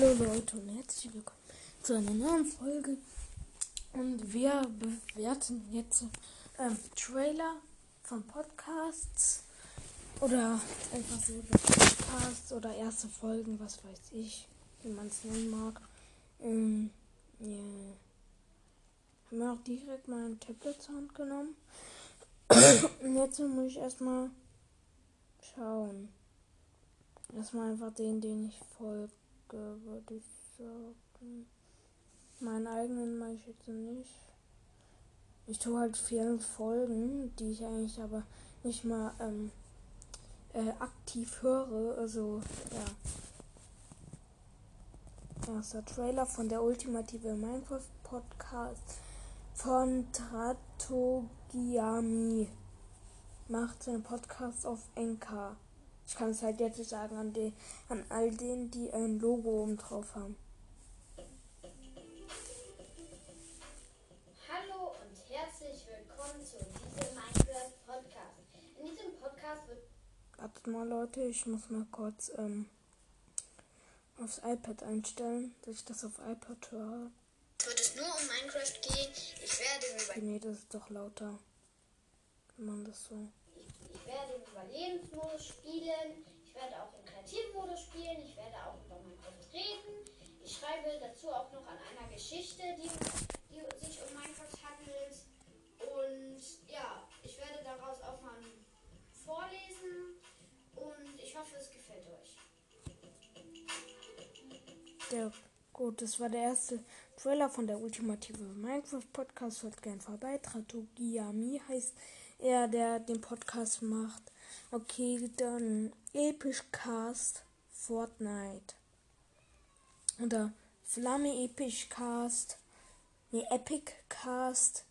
Hallo Leute und herzlich willkommen zu einer neuen Folge. Und wir bewerten jetzt ähm, Trailer von Podcasts oder einfach so Podcasts oder erste Folgen, was weiß ich, wie man es nennen mag. Ähm, yeah. Haben wir auch direkt mal ein Tablet zur Hand genommen. und jetzt muss ich erstmal schauen. Erstmal einfach den, den ich folge, würde ich sagen. Meinen eigenen mache ich jetzt nicht. Ich tue halt viele Folgen, die ich eigentlich aber nicht mal ähm, äh, aktiv höre. Also, ja. Erster Trailer von der ultimative Minecraft Podcast von Tratogiami. Macht seinen Podcast auf Enka. Ich kann es halt jetzt sagen an, die, an all denen, die ein Logo oben drauf haben. Hallo und herzlich willkommen zu diesem Minecraft Podcast. In diesem Podcast wird Wartet mal, Leute, ich muss mal kurz ähm, aufs iPad einstellen, dass ich das auf iPad höre. wird es nur um Minecraft gehen. Ich werde über Nee, das ist doch lauter. Wenn man das so. Ich werde im Überlebensmodus spielen. Ich werde auch im Kreativmodus spielen. Ich werde auch über Minecraft reden. Ich schreibe dazu auch noch an einer Geschichte, die, die sich um Minecraft handelt. Und ja, ich werde daraus auch mal vorlesen. Und ich hoffe, es gefällt euch. Der, gut, das war der erste Trailer von der ultimative Minecraft Podcast. Hört gern vorbei. Tratogiami heißt er, der den Podcast macht. Okay, dann Episch Cast Fortnite. Oder Flamme Episch Cast. Nee, Epic Cast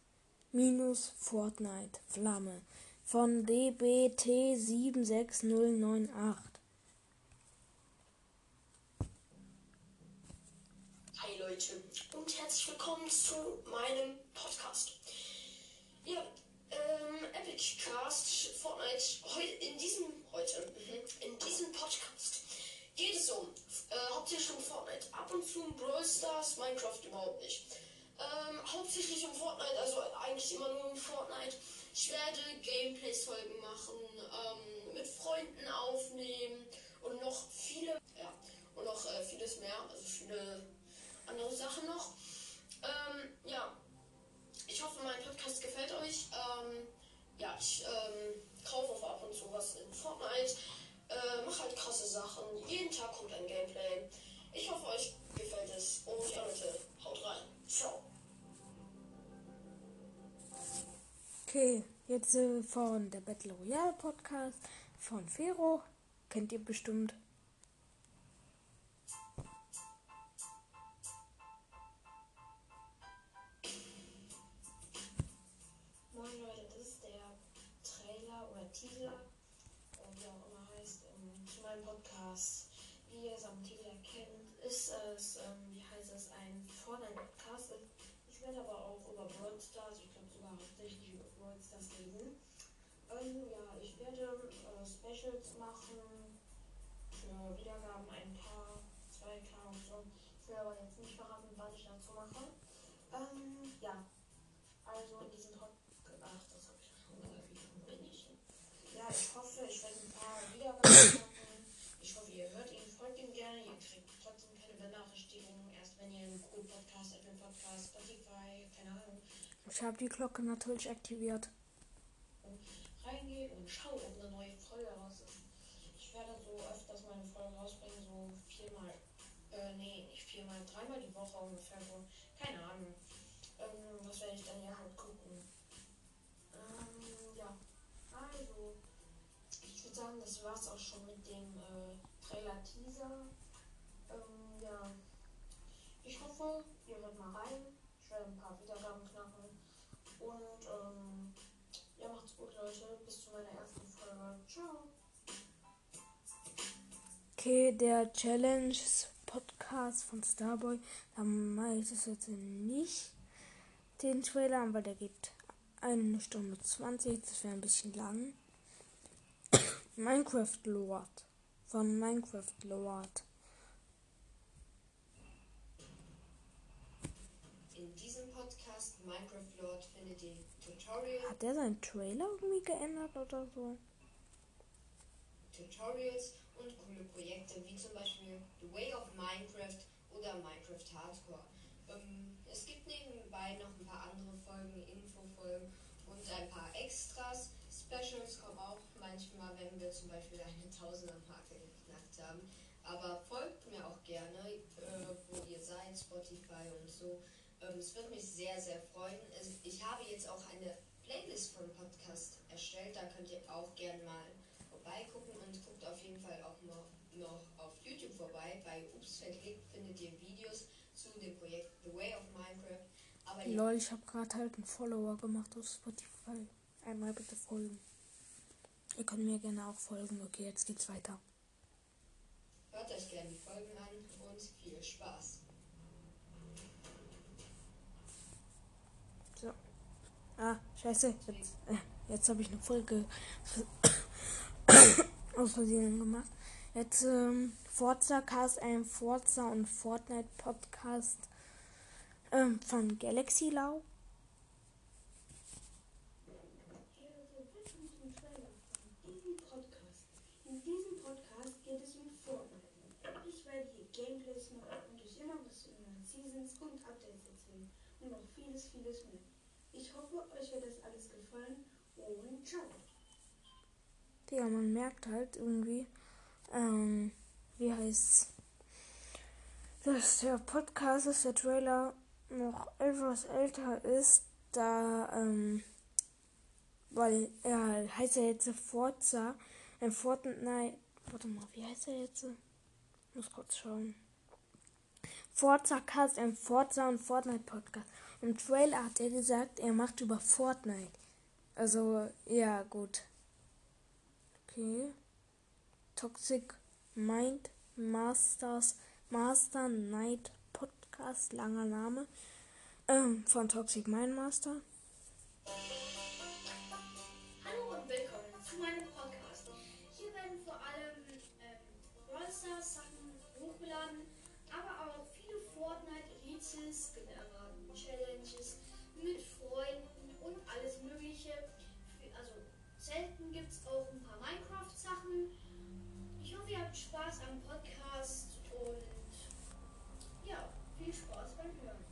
minus Fortnite. Flamme. Von DBT76098. Hi Leute und herzlich willkommen zu meinem Podcast. Ja, ähm, Epic Cast Fortnite heu in diesem heute mhm, in diesem Podcast geht es um äh, hauptsächlich um Fortnite, ab und zu um Brawl Stars, Minecraft überhaupt nicht. Ähm, hauptsächlich um Fortnite, also eigentlich immer nur um Fortnite. Ich werde Gameplays-Folgen machen, ähm, mit Freunden aufnehmen und noch viele, ja, und noch äh, vieles mehr, also viele andere Sachen noch. Ähm, ja, ich hoffe, mein Podcast gefällt euch. Ähm, ja, ich ähm, kaufe auch ab und zu was in Fortnite. Äh, mach halt krasse Sachen. Jeden Tag kommt ein Gameplay. Ich hoffe, euch gefällt es. Und ja, Leute, haut rein. Ciao. Okay, jetzt von der Battle Royale Podcast von Fero. Kennt ihr bestimmt. Oder Teaser, äh, wie auch immer heißt, ähm, zu meinem Podcast. Wie ihr es am Titel erkennt, ist es, ähm, wie heißt es, ein Fortnite-Podcast. Ich werde aber auch über Brawl Stars, ich glaube sogar hauptsächlich über Brawl Stars reden. Ähm, ja, ich werde äh, Specials machen für Wiedergaben ein paar, 2K und so. Ich will aber jetzt nicht verraten, was ich dazu mache. Ähm, ja, also in diesem Podcast. Ach, das habe ich schon gesagt. Wie dumm bin ich? Ja, ich hoffe, ich werde ein paar Wiedergaben machen. Ich hoffe, ihr hört ihn, folgt ihm gerne. Ihr kriegt trotzdem keine Benachrichtigungen. Erst wenn ihr einen Google Podcast, Apple Podcast, Spotify, keine Ahnung, Ich habe die Glocke natürlich aktiviert. reingeht und schaut, ob eine neue Folge raus ist. Ich werde so öfters meine Folge rausbringen, so viermal, äh, nee, nicht viermal, dreimal die Woche ungefähr so. Keine Ahnung. Ähm, das werde ich dann ja halt gucken. Ähm, ja. Also, ich würde sagen, das war's auch schon mit dem äh, Trailer-Teaser. Ähm, ja. Ich hoffe, ihr hört mal rein. Ich werde ein paar Wiedergaben knacken. Und, ähm, ja, macht's gut, Leute. Bis zu meiner ersten Folge. Ciao. Okay, der Challenge Podcast von Starboy. Da mache ich das jetzt nicht den Trailer weil der geht eine Stunde 20. Das wäre ein bisschen lang. Minecraft Lord. Von Minecraft Lord. In diesem Podcast Minecraft Lord findet ihr Tutorials. Hat er seinen Trailer irgendwie geändert oder so? Tutorials und coole Projekte wie zum Beispiel The Way of Minecraft oder Minecraft Hardcore. Ähm, es gibt nebenbei noch ein paar andere Folgen, Infofolgen und ein paar Extras. Specials kommen auch manchmal, wenn wir zum Beispiel eine Tausender-Marke geknackt haben. Aber folgt mir auch gerne, äh, wo ihr seid, Spotify und so. Ähm, es würde mich sehr, sehr freuen. Also ich habe jetzt auch eine Playlist vom Podcast erstellt. Da könnt ihr auch gerne mal vorbeigucken und guckt auf jeden Fall auch noch, noch auf YouTube vorbei. Bei Ups verklickt findet ihr Videos zu dem Projekt The Way of Minecraft. Aber Lol, ich habe gerade halt einen Follower gemacht auf Spotify. Einmal bitte folgen. Ihr könnt mir gerne auch folgen. Okay, jetzt geht's weiter. hört euch gerne die Folgen an und viel Spaß. So. Ah, scheiße. Jetzt, äh, jetzt habe ich eine Folge aus Versehen gemacht. Jetzt ähm, Forza Cast, ein Forza und Fortnite Podcast ähm, von Galaxy Lau. diesem Podcast. In diesem Podcast geht es um Fortnite. Ich werde hier Gameplays machen und euch immer was zu neuen Seasons und Updates erzählen und noch vieles, vieles mehr. Ich hoffe, euch hat das alles gefallen und ciao. Ja, man merkt halt irgendwie, ähm, wie heißt's, dass der Podcast, dass der Trailer noch etwas älter ist, da, ähm, weil er heißt ja jetzt Forza, ein Fortnite, warte mal, wie heißt er jetzt? Muss kurz schauen. Forza Cast, ein Forza und Fortnite Podcast. Im Trailer hat er gesagt, er macht über Fortnite. Also, ja, gut. Okay. Toxic Mind Masters Master Night Podcast, langer Name. Ähm, von Toxic Mind Master. Selten gibt es auch ein paar Minecraft-Sachen. Ich hoffe, ihr habt Spaß am Podcast und ja, viel Spaß beim Hören.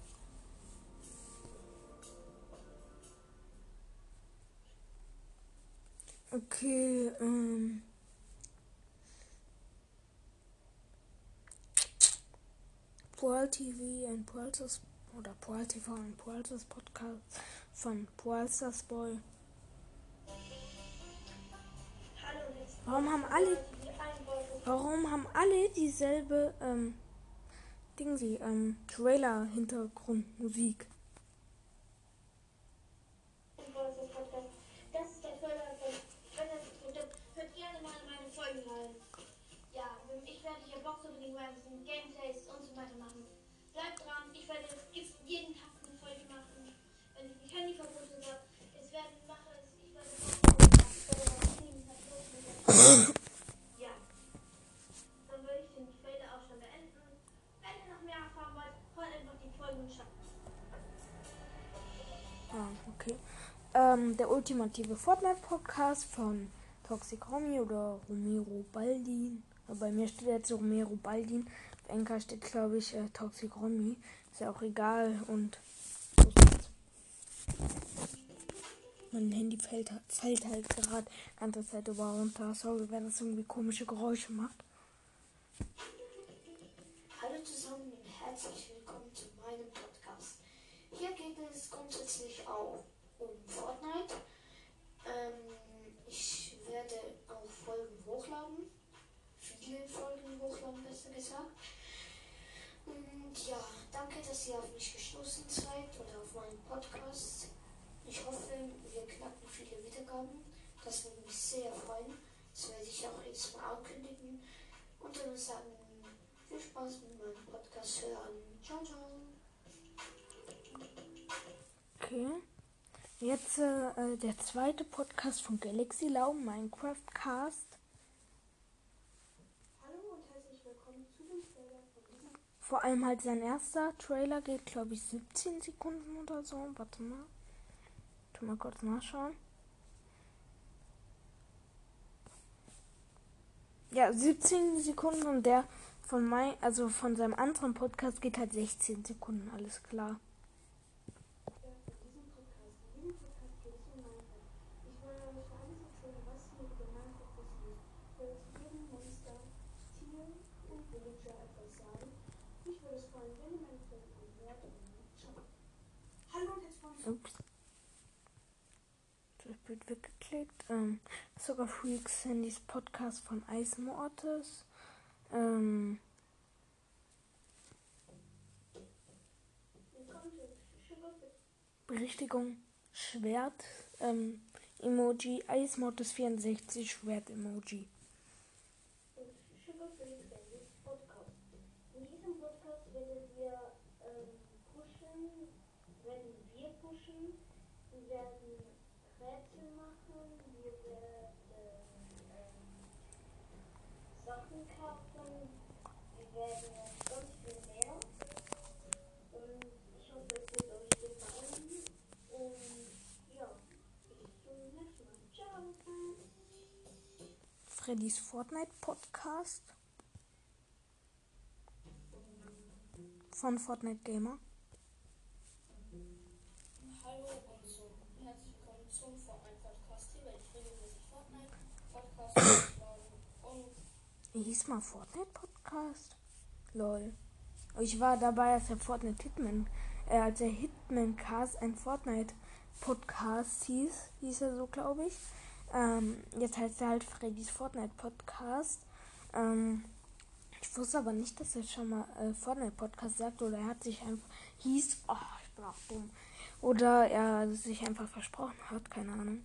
Okay, ähm. Poal TV, ein Poalsters oder Poal TV, ein Poalsters Podcast von Poalsters Boy. Warum haben alle, warum haben alle dieselbe, ähm, Ding sie, ähm, Trailer-Hintergrundmusik? Gameplays und so weiter machen. Bleibt dran, ich werde jeden Tag eine Folge machen. Wenn ich mich Handyverbote habe, Ähm, der ultimative Fortnite-Podcast von Toxic Romy oder Romero Baldin. Aber Bei mir steht jetzt Romero Baldin. Auf Enker steht, glaube ich, äh, Toxic Romy. Ist ja auch egal und. Mein Handy fällt, fällt halt gerade ganze Zeit über runter. Sorry, wenn das irgendwie komische Geräusche macht. Hallo zusammen und herzlich willkommen zu meinem Podcast. Hier geht es grundsätzlich auch um Fortnite. Ähm, ich werde auch Folgen hochladen. Viele Folgen hochladen, besser gesagt. Und ja, danke, dass ihr auf mich gestoßen seid oder auf meinen Podcast. Ich hoffe, wir knacken viele Wiedergaben. Das würde mich sehr freuen. Das werde ich auch jetzt mal ankündigen. Und dann sagen, viel Spaß mit meinem Podcast hören. Ciao, ciao. Okay. Jetzt äh, äh, der zweite Podcast von Galaxy Lau, Minecraft Cast. Hallo und herzlich willkommen zu dem Trailer von diesem Vor allem halt sein erster Trailer geht, glaube ich, 17 Sekunden oder so. Warte mal. Tu mal kurz nachschauen. Ja, 17 Sekunden und der von mein, also von seinem anderen Podcast geht halt 16 Sekunden, alles klar. Ups. Bild weggeklickt. Ähm, Sogar Freaks Handys Podcast von Eismortis. Ähm, Berichtigung Schwert ähm, Emoji Eismortis 64 Schwert Emoji. In diesem Podcast werden wir ähm, pushen, werden wir pushen, wir werden Rätsel machen, wir werden ähm, Sachen kaufen, wir werden ganz viel mehr. Und ich hoffe, es wird euch gefallen. Und ja, bis zum nächsten Mal. Ciao. Freddys Fortnite Podcast von Fortnite Gamer. Hallo und so herzlich willkommen zum Fortnite Podcast. Hier werde ich regelmäßig Fortnite Podcast Wie hieß mal Fortnite Podcast? Lol. Ich war dabei, als der Fortnite Hitman, äh, als der Hitman Cast ein Fortnite Podcast hieß, hieß er so, glaube ich. Ähm, jetzt heißt er halt Freddys Fortnite Podcast. Ähm, ich wusste aber nicht, dass er schon mal äh, Fortnite Podcast sagt oder er hat sich einfach hieß, oh, ich bin auch dumm. Oder er sich einfach versprochen hat, keine Ahnung.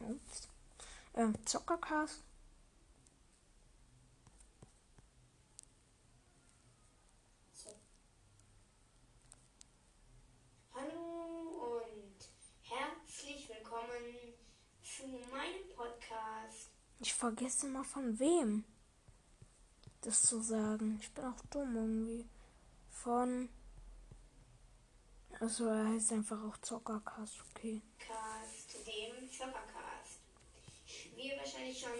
Ups. Zockercast. So. Hallo und herzlich willkommen zu meinem Podcast. Ich vergesse immer von wem das zu sagen. Ich bin auch dumm irgendwie. Von. Also er heißt einfach auch Zockercast, okay. Cast, dem Zockercast. Wie ihr wahrscheinlich schon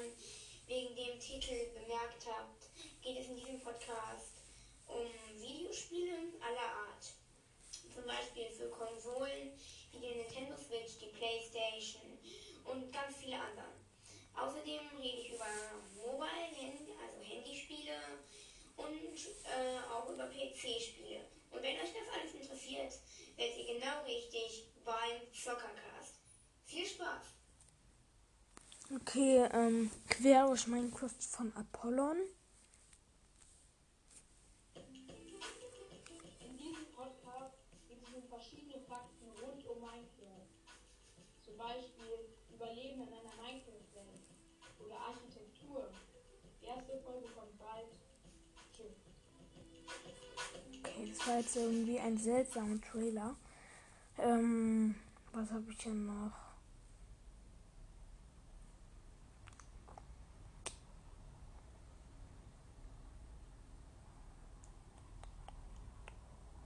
wegen dem Titel bemerkt habt, geht es in diesem Podcast um Videospiele aller Art. Zum Beispiel für Konsolen wie die Nintendo Switch, die Playstation und ganz viele andere. Außerdem rede ich über Mobile, Handy, also Handyspiele und äh, auch über PC-Spiele. Und wenn euch das alles interessiert, seid ihr genau richtig beim Zockercast. Viel Spaß! Okay, ähm, quer durch Minecraft von Apollon. In diesem Podcast geht es verschiedene Fakten rund um Minecraft. Zum Beispiel Überleben in einer Minecraft-Welt oder Architektur. Die erste Folge kommt Jetzt irgendwie ein seltsamer Trailer. Ähm, was habe ich denn noch?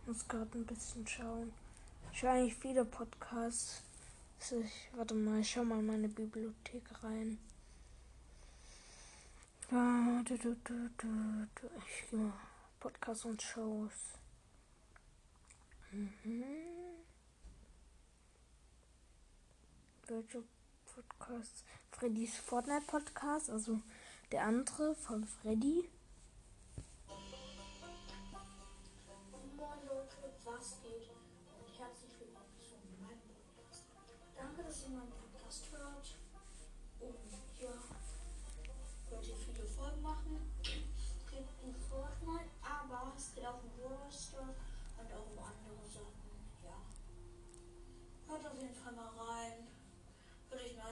Muss gerade ein bisschen schauen. Ich höre eigentlich viele Podcasts. Ich, warte mal, ich schau mal in meine Bibliothek rein. Ah. Ich gehe mal Podcasts und Shows. Mhm. Welche Podcasts? Freddys Fortnite Podcast, also der andere von Freddy.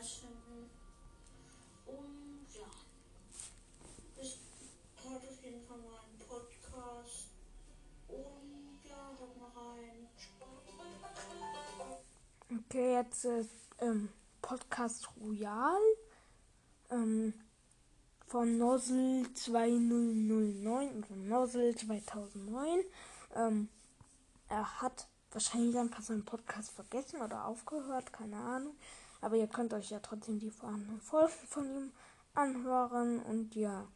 Finden. Und ja. Ich hört auf jeden Fall meinen Podcast. Und ja, hört mal rein. Okay, jetzt äh, ähm, Podcast Royal ähm, von Nozzle 2009 und Nozzle 2009. Ähm, er hat wahrscheinlich einfach seinen Podcast vergessen oder aufgehört, keine Ahnung. Aber ihr könnt euch ja trotzdem die vorhandenen Folgen von ihm anhören und ja.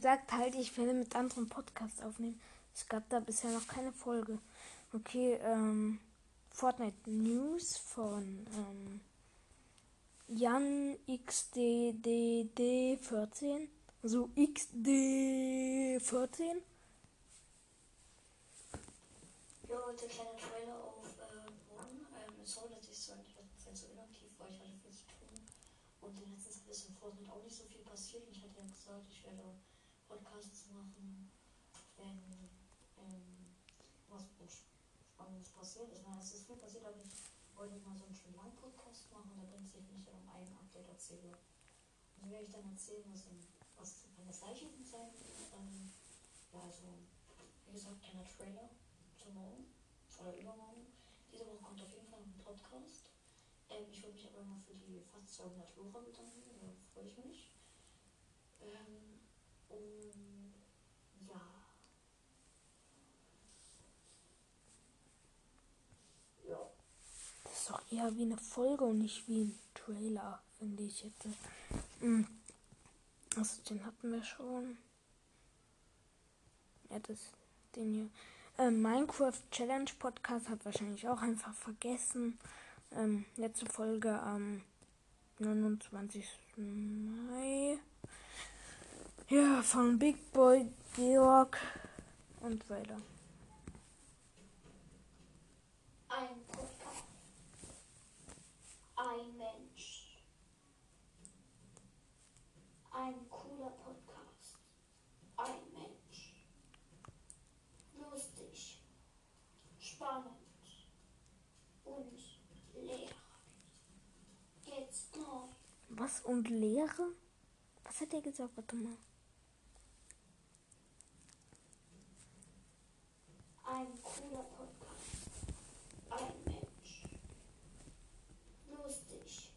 Er sagt halt, ich werde mit anderen Podcasts aufnehmen. Es gab da bisher noch keine Folge. Okay, ähm, Fortnite News von ähm, Jan XDDD14. Also XD14. Ja, heute kleiner Trailer auf äh, morgen. Ähm, sorry, dass ich so Zeit so inaktiv war. Ich hatte viel zu tun. Und in letzter Zeit ist in Fortnite auch nicht so viel passiert. Ich hatte ja gesagt, ich werde Podcasts machen, wenn ähm, was Spannendes passiert. Ich meine, es ist viel passiert, aber ich wollte mal so einen schönen langen Podcast machen. Da bringt es sich nicht, wenn ich ein Update erzähle. Und so werde ich dann erzählen, was, in, was kann das gleiche sein. Ähm, ja, also, wie gesagt, kleiner Trailer zu morgen oder übermorgen. Diese Woche kommt auf jeden Fall ein Podcast. Ähm, ich würde mich aber mal für die fast 200 Hörer bedanken, da freue ich mich. Ähm, ja. Ja. Das ist doch eher wie eine Folge und nicht wie ein Trailer, finde ich jetzt. Mhm. Also den hatten wir schon. Ja, das, den hier. Ähm, Minecraft Challenge Podcast hat wahrscheinlich auch einfach vergessen. Ähm, letzte Folge am 29. Mai. Ja, von Big Boy Georg und weiter. Ein Podcast. Ein Mensch. Ein cooler Podcast. Ein Mensch. Lustig. Spannend. Und lehrreich. Jetzt neu. Was und Lehre? Was hat er gesagt? Warte mal. Ein cooler Podcast. Ein Mensch. Lustig.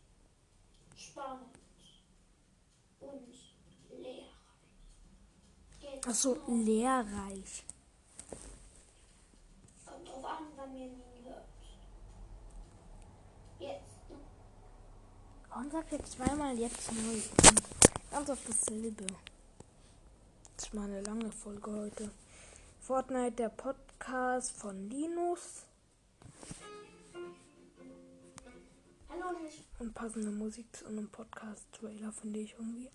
Spannend. Und lehrreich. Jetzt Achso, lehrreich. Kommt drauf an, wann ihr ihn hört. Jetzt. Warum sagt er zweimal jetzt neu? Ganz auf dasselbe. Das ist mal eine lange Folge heute. Fortnite, der Podcast von Linus. Hallo und, herzlich, Und passende Musik zu einem Podcast-Trailer, finde ich irgendwie.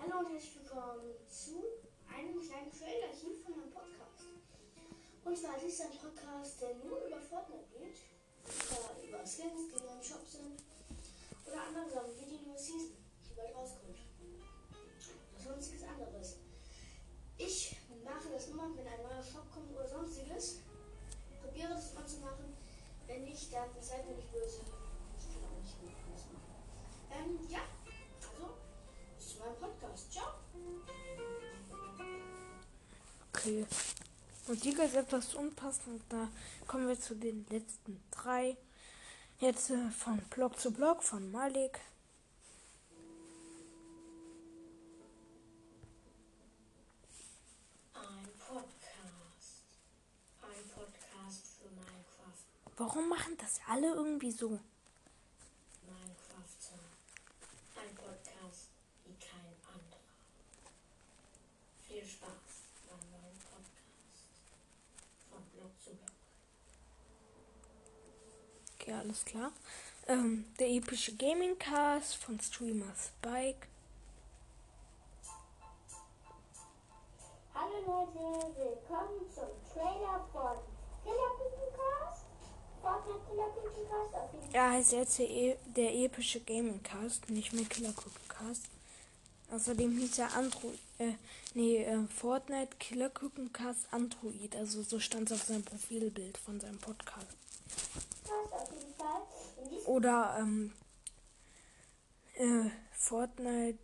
hallo und herzlich willkommen zu einem kleinen Trailer hier von meinem Podcast. Und zwar ist ein Podcast, der nur über Fortnite geht. Zwar über Skins, die im Shop sind. Oder andere Sachen wie die neue Season, die bald rauskommt. Oder sonstiges anderes. Ich mache das immer, wenn ein neuer Shop kommt oder sonstiges. Probiere das mal zu machen. Wenn nicht, dann seid mir nicht böse. Ich kann auch nicht gut alles machen. Ähm, ja, also, bis zu meinem Podcast. Ciao. Okay. Musik ist etwas unpassend. Da kommen wir zu den letzten drei. Jetzt äh, von Block zu Block von Malik. Ein Podcast. Ein Podcast für Minecraft. Warum machen das alle irgendwie so? Minecrafter. Ein Podcast wie kein anderer. Viel Spaß beim neuen Podcast. Von Blog zu Blog. Okay, alles klar. Ähm, der epische Gaming Cast von Streamer Spike. Hallo Leute, willkommen zum Trailer von Killerpickencast Fortnite Killer Cast auf jeden Er heißt jetzt der, e der epische Gaming Cast, nicht mehr Killer Cast. Außerdem hieß er Android, äh, nee, äh, Fortnite Killer Cast Android. Also so stand es auf seinem Profilbild von seinem Podcast. Oder ähm, äh, Fortnite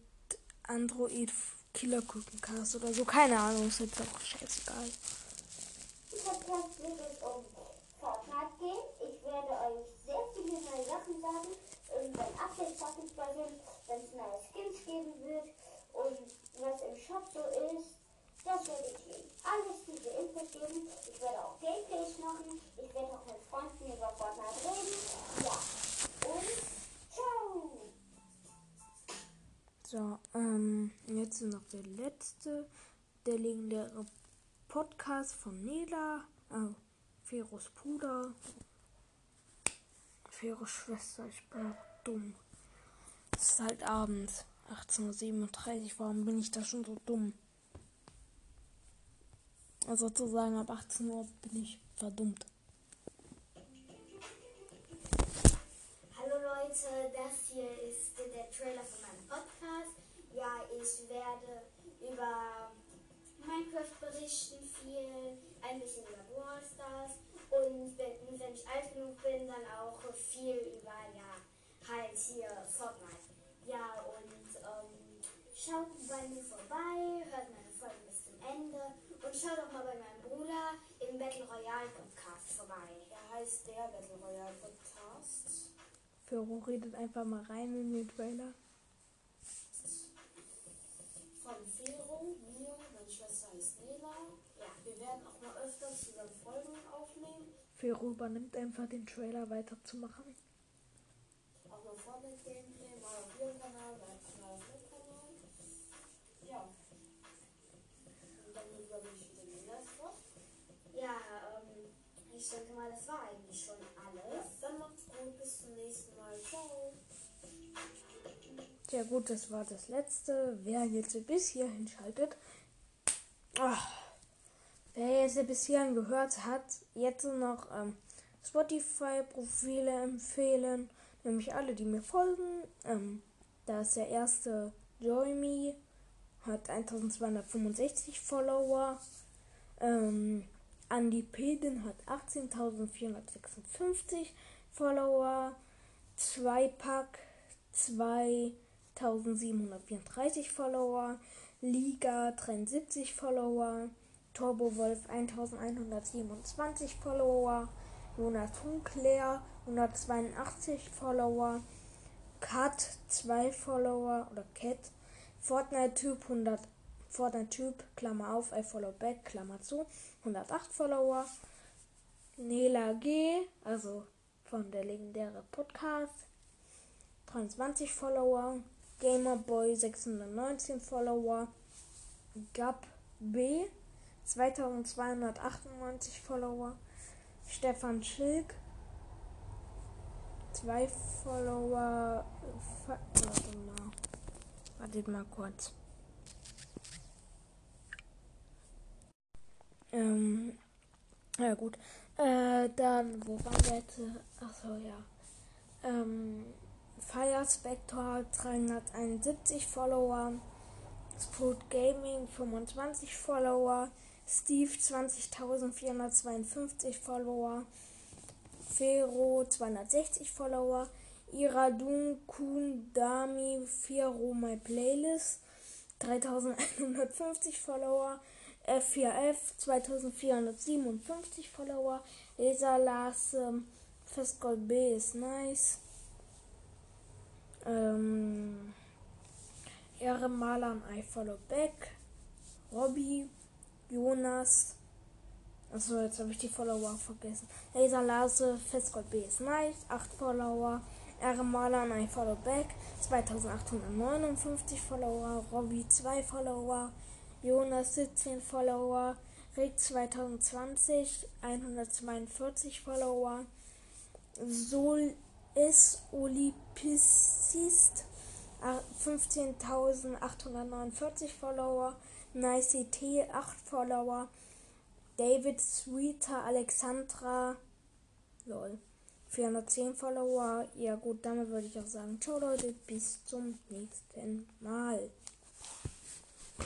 Android Killer Cast oder so. Keine Ahnung, ist jetzt auch scheißegal. Podcast wird es um Fortnite gehen. Ich werde euch sehr viele sagen. Und wenn Updates verfügbar sind, wenn es neue Skins geben wird und was im Shop so ist, das werde ich euch alles diese Infos geben. Ich werde auch Gameplays machen. Ich werde auch mit Freunden über Fortnite reden. Ja. Und ciao! So, ähm, jetzt noch der letzte, der legendäre Podcast von Nela, äh, Feros Bruder, Feros Schwester, ich bin auch dumm. Es ist halt abends, 18.37 Uhr, warum bin ich da schon so dumm? Also sozusagen ab 18 Uhr bin ich verdummt. Hallo Leute, das hier ist der Trailer von meinem Podcast. Ja, ich werde über Minecraft berichten viel, ein bisschen über Brawl Stars und wenn, wenn ich alt genug bin, dann auch viel über, ja, halt hier Fortnite. Ja, und ähm, schaut bei mir vorbei, hört meine Folgen bis zum Ende und schaut auch mal bei meinem Bruder im Battle Royale Podcast vorbei. Er heißt der Battle Royale Podcast. Fero redet einfach mal rein in den Trailer. Von Fero, mir, meine Schwester heißt Nela. Ja, wir werden auch mal öfters zusammen Folgen aufnehmen. Fero übernimmt einfach den Trailer weiterzumachen. Auch mal Fortnite Gameplay, mal auf ihrem Kanal, mal mal auf meinem Kanal. Ja. Und dann übernehme ich wieder den Rest was. Ja, ähm, ich denke mal, das war eigentlich schon alles. Dann macht's gut, bis zum nächsten Mal. Ciao. Ja gut, das war das letzte. Wer jetzt bis hierhin schaltet, ach, wer jetzt bis hierhin gehört hat, jetzt noch ähm, Spotify-Profile empfehlen, nämlich alle, die mir folgen. Ähm, da ist der erste Joyme, hat 1265 Follower. Ähm, Andy Peden hat 18.456 Follower. Zweipack 2734 Follower. Liga 73 Follower. Turbo Wolf 1127 Follower. Jonas Hunkler 182 Follower. Cat 2 Follower oder Cat. Fortnite Typ 100 Fortnite Typ Klammer auf, I follow back Klammer zu 108 Follower. Nela G, also von der legendäre Podcast 23 Follower. Gamerboy 619 Follower. Gab B 2298 Follower. Stefan Schilk 2 Follower. Warte mal. Wartet mal kurz. Ähm, ja gut. Äh, dann, wo waren wir jetzt? Achso, ja. Ähm, Fire Spectre 371 Follower. Sport Gaming 25 Follower. Steve 20.452 Follower. Fero 260 Follower. Iradun Kun Dami Fero My Playlist 3150 Follower. F4F 2457 Follower. Laser Lars ähm, Festgold B ist nice. Ähm, Ehre Malan I follow back. Robby, Jonas. Achso, jetzt habe ich die Follower vergessen. Laser Lase, Festgold B ist nice. 8 Follower. Ehre Malan I follow back. 2859 Follower. Robby 2 Follower. Jonas 17 Follower. Rick 2020 142 Follower. Sol ist Olympisist 15.849 Follower. Nice T 8 Follower. David Sweeter Alexandra lol, 410 Follower. Ja gut, damit würde ich auch sagen, ciao Leute, bis zum nächsten Mal.